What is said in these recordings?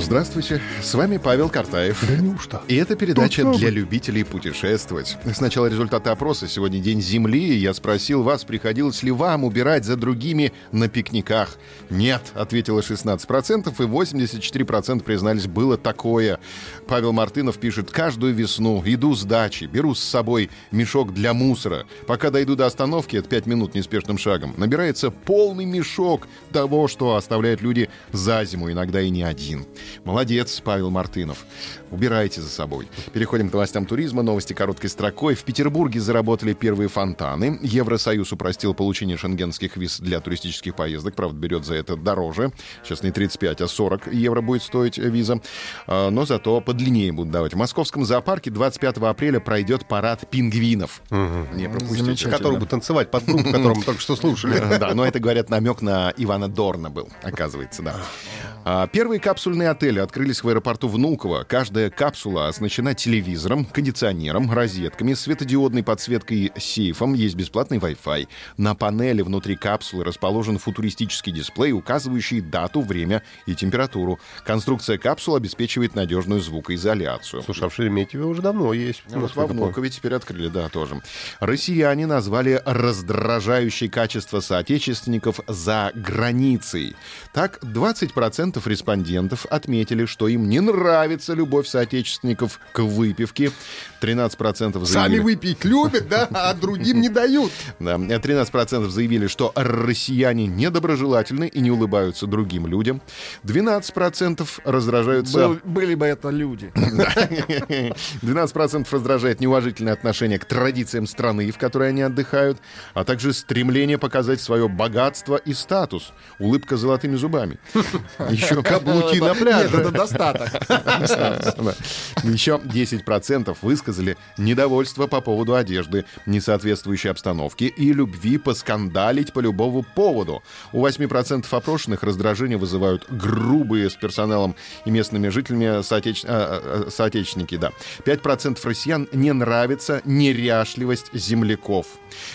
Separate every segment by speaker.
Speaker 1: Здравствуйте, с вами Павел Картаев.
Speaker 2: Да неужто?
Speaker 1: И это передача для любителей путешествовать. Сначала результаты опроса. Сегодня День Земли. и Я спросил вас, приходилось ли вам убирать за другими на пикниках. Нет, ответило 16%, и 84% признались, было такое. Павел Мартынов пишет, каждую весну иду с дачи, беру с собой мешок для мусора. Пока дойду до остановки, это 5 минут неспешным шагом, набирается полный мешок того, что оставляют люди за зиму, иногда и не один. Молодец, Павел Мартынов. Убирайте за собой. Переходим к новостям туризма. Новости короткой строкой. В Петербурге заработали первые фонтаны. Евросоюз упростил получение шенгенских виз для туристических поездок. Правда, берет за это дороже. Сейчас не 35, а 40 евро будет стоить виза. А, Но зато подлиннее будут давать. В московском зоопарке 25 апреля пройдет парад пингвинов. Не пропустите.
Speaker 2: Который бы танцевать под группу, которую мы только что слушали.
Speaker 1: Да, но это, говорят, намек на Ивана Дорна был, оказывается, да. А, Первые капсульные отели открылись в аэропорту Внуково. Каждая капсула оснащена телевизором, кондиционером, розетками, светодиодной подсветкой сейфом, есть бесплатный Wi-Fi. На панели внутри капсулы расположен футуристический дисплей, указывающий дату, время и температуру. Конструкция капсулы обеспечивает надежную звукоизоляцию.
Speaker 2: Слушай, а в Шереметьеве уже давно есть.
Speaker 1: А Вот во Внукове теперь открыли, да, тоже. Россияне назвали раздражающее качество соотечественников за границей. Так, 20% респондентов отметили, что им не нравится любовь соотечественников к выпивке. 13% заявили...
Speaker 2: Сами выпить любят, да, а другим не дают.
Speaker 1: Да, 13% заявили, что россияне недоброжелательны и не улыбаются другим людям. 12% раздражаются...
Speaker 3: Был- были бы это люди.
Speaker 1: 12% раздражает неуважительное отношение к традициям страны, в которой они отдыхают, а также стремление показать свое богатство и статус. Улыбка с золотыми зубами. Еще
Speaker 2: Каблуки на
Speaker 3: Нет,
Speaker 2: пляже.
Speaker 3: это достаток.
Speaker 1: Еще 10% высказали недовольство по поводу одежды, несоответствующей обстановке и любви поскандалить по любому поводу. У 8% опрошенных раздражение вызывают грубые с персоналом и местными жителями соотеч- а, а, соотечественники. Да. 5% россиян не нравится неряшливость земляков.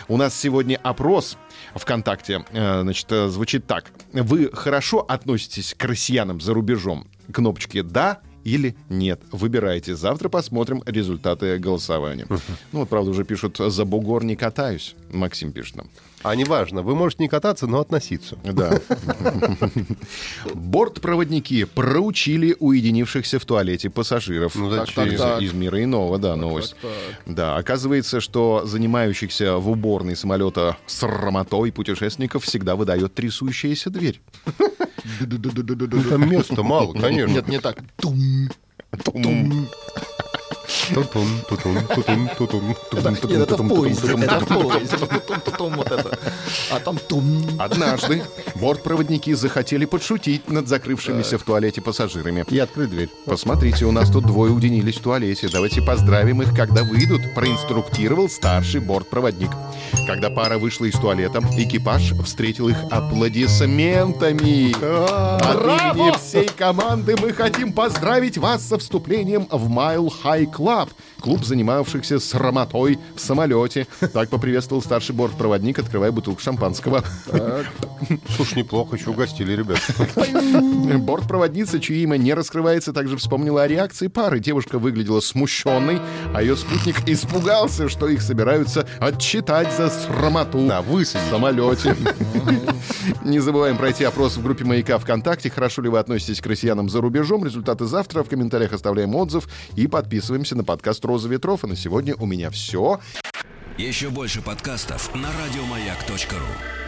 Speaker 1: У нас сегодня опрос ВКонтакте э, значит, э, звучит так. Вы хорошо относитесь к россиянам за рубежом? Кнопочки «да» или «нет». Выбирайте. Завтра посмотрим результаты голосования. Ну вот, правда, уже пишут «за бугор не катаюсь». Максим пишет нам.
Speaker 2: А неважно, вы можете не кататься, но относиться.
Speaker 1: Да. Бортпроводники проучили уединившихся в туалете пассажиров.
Speaker 2: Ну,
Speaker 1: Так,
Speaker 2: зачем?
Speaker 1: из,
Speaker 3: Так, так.
Speaker 1: из мира иного, да, новость. Да, оказывается, что занимающихся в уборной самолета с рамотой путешественников всегда выдает трясущаяся дверь.
Speaker 2: Ну, там места мало, конечно.
Speaker 3: Нет, не так.
Speaker 2: Тутун, тутун.
Speaker 3: Нет, это в поезде. Это в поезде. Вот это. А там тум.
Speaker 1: Однажды бортпроводники захотели подшутить над закрывшимися в туалете пассажирами.
Speaker 2: И открыть дверь.
Speaker 1: Посмотрите, у нас тут двое уединились в туалете. Давайте поздравим их, когда выйдут, проинструктировал старший бортпроводник. Когда пара вышла из туалета, экипаж встретил их аплодисментами. От имени всей команды мы хотим поздравить вас со вступлением в Mile High Club, клуб, занимавшихся срамотой в самолете. Так поприветствовал старший бортпроводник, открывая бутылку шампанского.
Speaker 2: Слушай, неплохо, еще угостили, ребят.
Speaker 1: Бортпроводница, чье имя не раскрывается, также вспомнила о реакции пары. Девушка выглядела смущенной, а ее спутник испугался, что их собираются отчитать за срамоту
Speaker 2: Да,
Speaker 1: в самолете. Не забываем пройти опрос в группе «Маяка» ВКонтакте. Хорошо ли вы относитесь к россиянам за рубежом? Результаты завтра. В комментариях оставляем отзыв и подписываемся на подкаст «Роза ветров». И на сегодня у меня все.
Speaker 4: Еще больше подкастов на радиомаяк.ру.